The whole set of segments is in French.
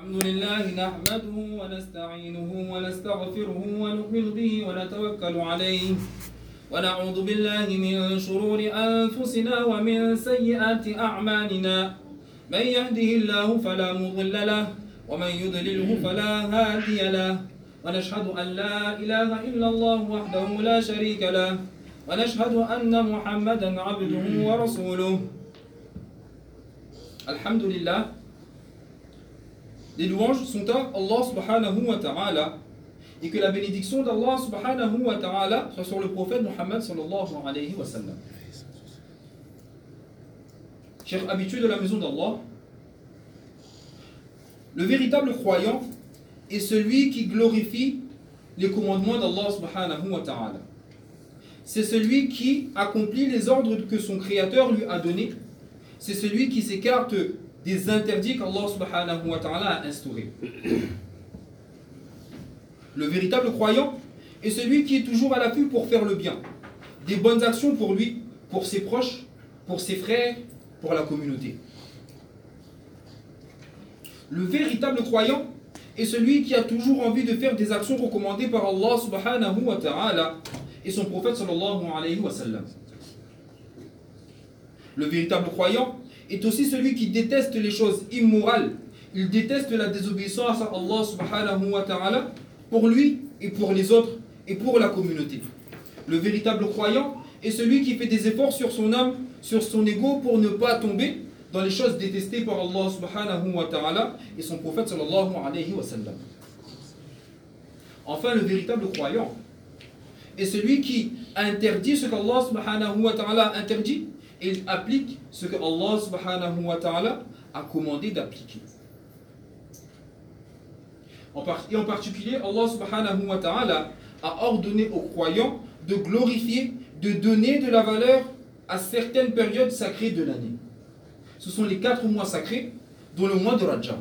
الحمد لله نحمده ونستعينه ونستغفره ونؤمن به ونتوكل عليه. ونعوذ بالله من شرور أنفسنا ومن سيئات أعمالنا. من يهده الله فلا مضل له ومن يضلله فلا هادي له. ونشهد أن لا إله إلا الله وحده لا شريك له. ونشهد أن محمدا عبده ورسوله. الحمد لله Les louanges sont à Allah subhanahu wa ta'ala et que la bénédiction d'Allah subhanahu wa ta'ala soit sur le prophète Muhammad sallallahu alayhi wa sallam. Chers habitués de la maison d'Allah, le véritable croyant est celui qui glorifie les commandements d'Allah subhanahu wa ta'ala. C'est celui qui accomplit les ordres que son créateur lui a donnés. C'est celui qui s'écarte des interdits qu'Allah subhanahu wa ta'ala a instaurés. Le véritable croyant est celui qui est toujours à l'affût pour faire le bien, des bonnes actions pour lui, pour ses proches, pour ses frères, pour la communauté. Le véritable croyant est celui qui a toujours envie de faire des actions recommandées par Allah subhanahu wa ta'ala et son prophète sallallahu alayhi wa sallam. Le véritable croyant est aussi celui qui déteste les choses immorales. Il déteste la désobéissance à Allah subhanahu wa ta'ala pour lui et pour les autres et pour la communauté. Le véritable croyant est celui qui fait des efforts sur son âme, sur son ego pour ne pas tomber dans les choses détestées par Allah subhanahu wa ta'ala et son prophète sallallahu alayhi wa sallam. Enfin, le véritable croyant est celui qui interdit ce qu'Allah subhanahu wa ta'ala interdit il applique ce que Allah subhanahu wa ta'ala a commandé d'appliquer. Et en particulier, Allah subhanahu wa ta'ala a ordonné aux croyants de glorifier, de donner de la valeur à certaines périodes sacrées de l'année. Ce sont les quatre mois sacrés, dont le mois de Rajab.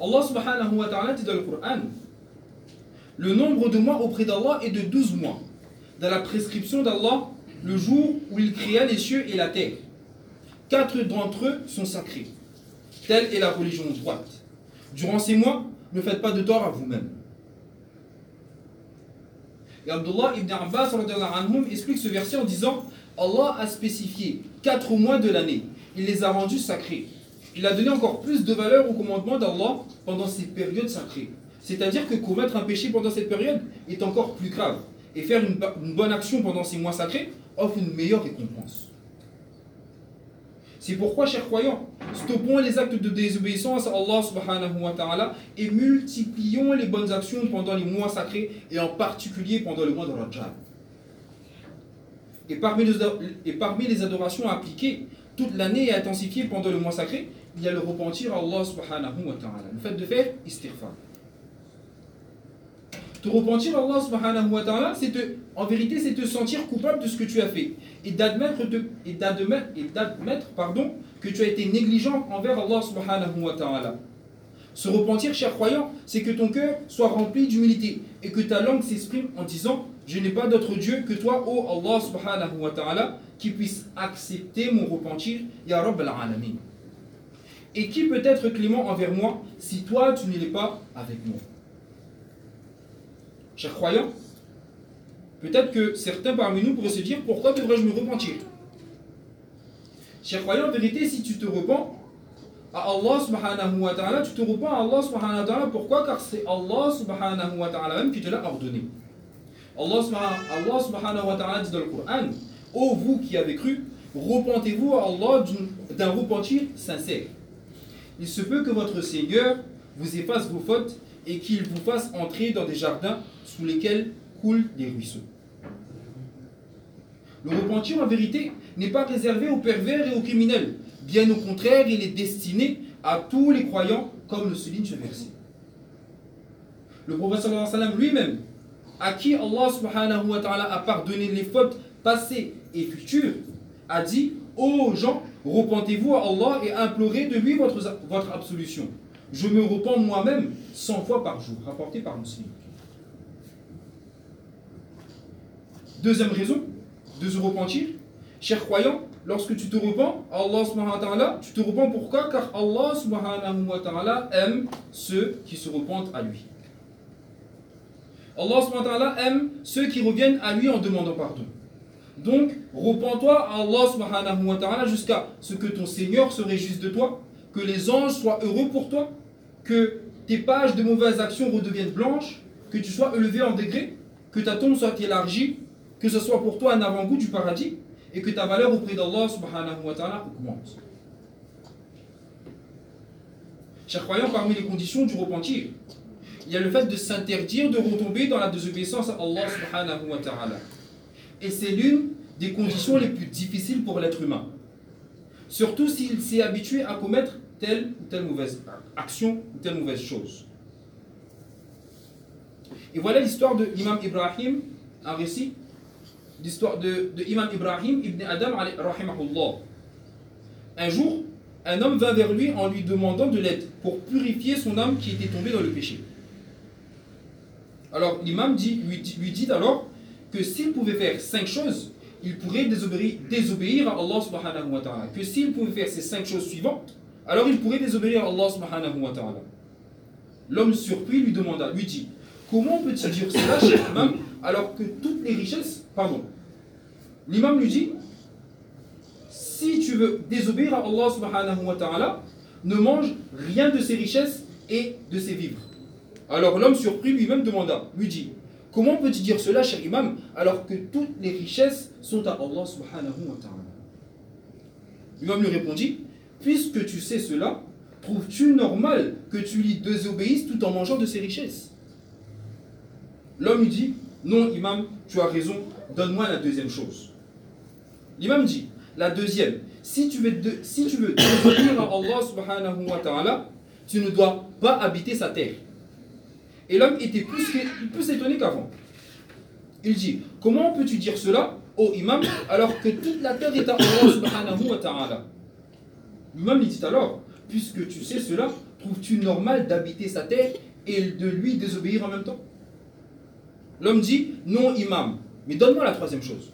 Allah subhanahu wa ta'ala dit dans le Coran le nombre de mois auprès d'Allah est de 12 mois. Dans la prescription d'Allah, le jour où il créa les cieux et la terre. Quatre d'entre eux sont sacrés. Telle est la religion droite. Durant ces mois, ne faites pas de tort à vous-même. Et Abdullah ibn Abbas explique ce verset en disant Allah a spécifié quatre mois de l'année. Il les a rendus sacrés. Il a donné encore plus de valeur au commandement d'Allah pendant ces périodes sacrées. C'est-à-dire que commettre un péché pendant cette période est encore plus grave. Et faire une, bonne action pendant ces mois sacrés offre une meilleure récompense. C'est pourquoi, chers croyants, stoppons les actes de désobéissance à Allah subhanahu wa ta'ala et multiplions les bonnes actions pendant les mois sacrés et en particulier pendant le mois de Rajab. Et parmi les, et parmi les adorations appliquées toute l'année et intensifiées pendant le mois sacré, il y a le repentir à Allah subhanahu wa ta'ala. Le fait de faire istighfar. Te repentir Allah subhanahu wa ta'ala, c'est en vérité, c'est te sentir coupable de ce que tu as fait et d'admettre que tu as été négligent envers Allah subhanahu wa ta'ala. Se repentir, cher croyant, c'est que ton cœur soit rempli d'humilité et que ta langue s'exprime en disant Je n'ai pas d'autre Dieu que toi, ô Allah subhanahu wa ta'ala, qui puisse accepter mon repentir, Ya Rabb al-Alamin. Et qui peut être clément envers moi si toi tu n'es pas avec moi? Chers croyants, peut-être que certains parmi nous pourraient se dire pourquoi devrais-je me repentir? Chers croyants, en vérité, si tu te repens à Allah subhanahu wa ta'ala, tu te repens à Allah subhanahu wa ta'ala. Pourquoi? Car c'est Allah subhanahu wa ta'ala qui te l'a ordonné. Allah subhanahu wa ta'ala dit dans le Coran Ô vous qui avez cru, repentez-vous à Allah d'un repentir sincère. Il se peut que votre Seigneur vous efface vos fautes et qu'il vous fasse entrer dans des jardins sous lesquels coulent des ruisseaux. Le repentir, en vérité, n'est pas réservé aux pervers et aux criminels. Bien au contraire, il est destiné à tous les croyants, comme le souligne ce verset. Le prophète lui-même, à qui Allah subhanahu wa ta'ala a pardonné les fautes passées et futures, a dit Ô gens, repentez-vous à Allah et implorez de lui votre, votre absolution. Je me repens moi-même 100 fois par jour, rapporté par Muslim. Deuxième raison de se repentir, chers croyants, lorsque tu te repens, Allah ta'ala, tu te repens pourquoi? Car Allah ta'ala aime ceux qui se repentent à lui. Allah aime ceux qui reviennent à lui en demandant pardon. Donc, repens-toi à Allah subhanahu wa ta'ala jusqu'à ce que ton Seigneur se réjouisse de toi, que les anges soient heureux pour toi, que tes pages de mauvaises actions redeviennent blanches, que tu sois élevé en degré, que ta tombe soit élargie, que ce soit pour toi un avant-goût du paradis, et que ta valeur auprès d'Allah subhanahu wa ta'ala augmente. Chers croyants, parmi les conditions du repentir, il y a le fait de s'interdire de retomber dans la désobéissance à Allah subhanahu wa ta'ala. Et c'est l'une des conditions les plus difficiles pour l'être humain. Surtout s'il s'est habitué à commettre telle ou telle mauvaise action ou telle mauvaise chose. Et voilà l'histoire de l'imam Ibrahim, un récit l'histoire de, de, Imam Ibrahim ibn Adam rahimahullah. Un jour, un homme vint vers lui en lui demandant de l'aide pour purifier son âme qui était tombée dans le péché. Alors l'imam lui, dit alors que s'il pouvait faire cinq choses, il pourrait désobéir, désobéir à Allah subhanahu wa ta'ala. Que s'il pouvait faire ces cinq choses suivantes, alors il pourrait désobéir à Allah subhanahu wa ta'ala. L'homme surpris lui demanda, lui dit, comment peut-il dire cela, chez l'imam, alors que toutes les richesses, pardon, l'imam lui dit, si tu veux désobéir à Allah subhanahu wa ta'ala, ne mange rien de ses richesses et de ses vivres. Alors l'homme surpris lui-même demanda, lui dit, comment peux-tu dire cela, cher imam, alors que toutes les richesses sont à Allah subhanahu wa ta'ala L'imam lui répondit, puisque tu sais cela, trouves-tu normal que tu lui désobéisses tout en mangeant de ses richesses? L'homme dit, non, imam, tu as raison, donne-moi la deuxième chose. L'imam dit, la deuxième, si tu veux, de, si à Allah subhanahu wa ta'ala, tu ne dois pas habiter sa terre. Et l'homme était plus, plus étonné qu'avant. Il dit, comment peux-tu dire cela, ô imam, alors que toute la terre est à Allah subhanahu wa ta'ala? Lui dit alors, puisque tu sais cela, trouves-tu normal d'habiter sa terre et de lui désobéir en même temps? L'homme dit, non imam, mais donne-moi la troisième chose.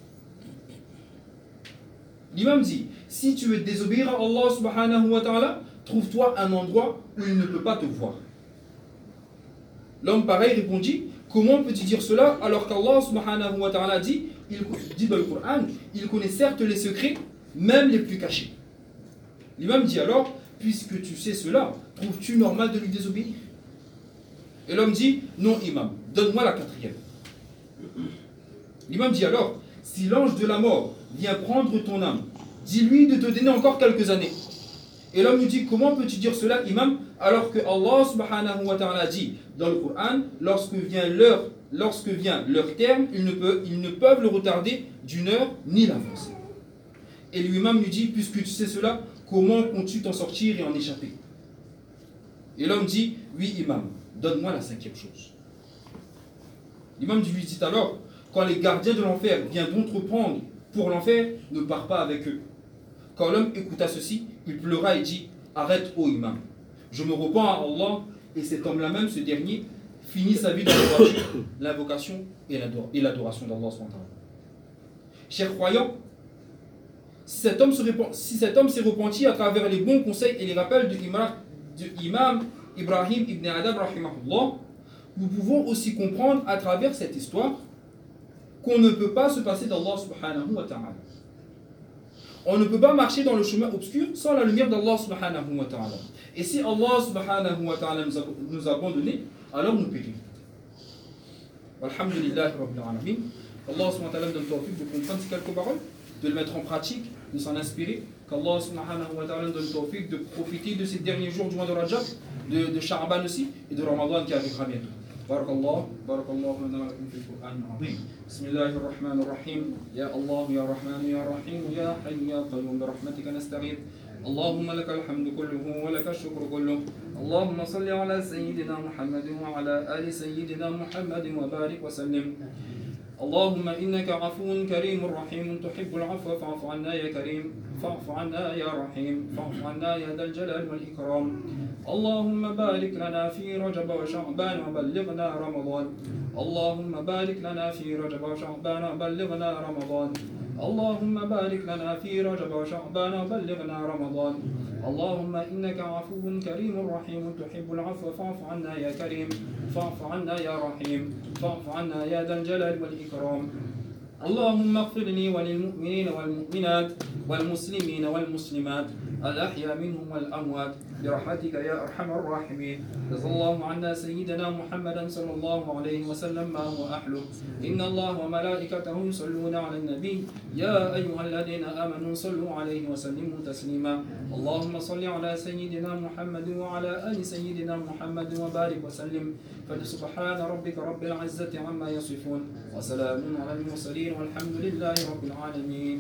L'imam dit, si tu veux désobéir à Allah subhanahu wa ta'ala, trouve-toi un endroit où il ne peut pas te voir. L'homme pareil répondit, comment peux-tu dire cela alors qu'Allah subhanahu wa ta'ala dit, il dit dans le Coran, il connaît certes les secrets, même les plus cachés. L'imam dit alors, puisque tu sais cela, trouves-tu normal de lui désobéir? Et l'homme dit, non imam, donne-moi la quatrième. L'imam dit alors, si l'ange de la mort vient prendre ton âme, dis-lui de te donner encore quelques années. Et l'homme lui dit, comment peux-tu dire cela, imam, alors que Allah subhanahu wa ta'ala dit dans le Coran, lorsque vient leur terme, ils ne, peuvent, ils ne peuvent le retarder d'une heure ni l'avancer. Et l'imam lui dit, puisque tu sais cela, comment comptes-tu t'en sortir et en échapper? Et l'homme dit, oui imam, donne-moi la cinquième chose. L'imam lui dit alors, quand les gardiens de l'enfer viendront te pour l'enfer, ne pars pas avec eux. Quand l'homme écouta ceci, il pleura et dit Arrête, ô imam, je me repens à Allah, et cet homme-là même, ce dernier, finit sa vie dans l'invocation et l'adoration d'Allah. Chers croyants, si cet homme s'est repenti à travers les bons conseils et les rappels de l'imam Ibrahim ibn Adam, nous pouvons aussi comprendre à travers cette histoire qu'on ne peut pas se passer d'Allah subhanahu wa ta'ala. On ne peut pas marcher dans le chemin obscur sans la lumière d'Allah subhanahu wa ta'ala. Et si Allah subhanahu wa ta'ala nous nous a abandonnés, alors nous périssons. Alhamdulillah. Allah subhanahu wa ta'ala donne tawfiq de comprendre ces quelques paroles, de le mettre en pratique, de s'en inspirer. Qu'Allah subhanahu wa ta'ala donne tawfiq de profiter de ces derniers jours du mois de Rajab, de, de Sha'ban aussi, et de Ramadan qui arrivera bientôt. بارك الله بارك الله لنا ولكم في القرآن العظيم بسم الله الرحمن الرحيم يا الله يا رحمن يا رحيم يا حي يا قيوم برحمتك نستغيث اللهم لك الحمد كله ولك الشكر كله اللهم صل على سيدنا محمد وعلى آل سيدنا محمد وبارك وسلم اللهم إنك عفو كريم رحيم تحب العفو فاعف عنا يا كريم فاعف عنا يا رحيم فاعف عنا يا ذا الجلال والإكرام. اللهم بارك لنا في رجب وشعبان وبلغنا رمضان. اللهم بارك لنا في رجب وشعبان وبلغنا رمضان. اللهم بارك لنا في رجب وشعبان وبلغنا رمضان. اللهم إنك عفو كريم رحيم تحب العفو فاعف عنا يا كريم فاعف عنا يا رحيم فاعف عنا يا ذا الجلال والإكرام. اللهم اغفر لي وللمؤمنين والمؤمنات والمسلمين والمسلمات. الأحياء منهم والأموات. برحمتك يا أرحم الراحمين. جزا الله عنا سيدنا محمدا صلى الله عليه وسلم ما هو أحلى إن الله وملائكته يصلون على النبي. يا أيها الذين آمنوا صلوا عليه وسلموا تسليما. اللهم صل على سيدنا محمد وعلى آل سيدنا محمد وبارك وسلم. فسبحان ربك رب العزة عما يصفون. وسلام على المرسلين والحمد لله رب العالمين.